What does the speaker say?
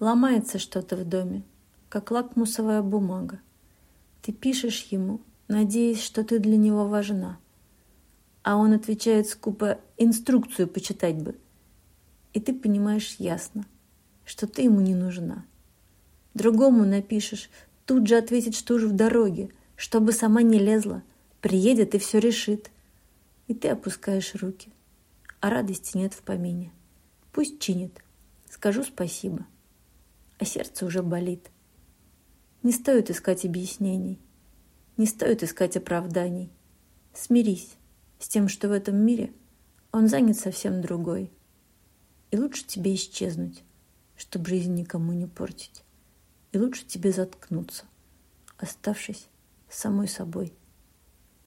Ломается что-то в доме, как лакмусовая бумага. Ты пишешь ему, надеясь, что ты для него важна. А он отвечает скупо «инструкцию почитать бы». И ты понимаешь ясно, что ты ему не нужна. Другому напишешь, тут же ответит, что уж в дороге, чтобы сама не лезла, приедет и все решит. И ты опускаешь руки, а радости нет в помине. Пусть чинит, скажу спасибо, а сердце уже болит. Не стоит искать объяснений, не стоит искать оправданий. Смирись с тем, что в этом мире он занят совсем другой. И лучше тебе исчезнуть, чтобы жизнь никому не портить. И лучше тебе заткнуться, оставшись самой собой.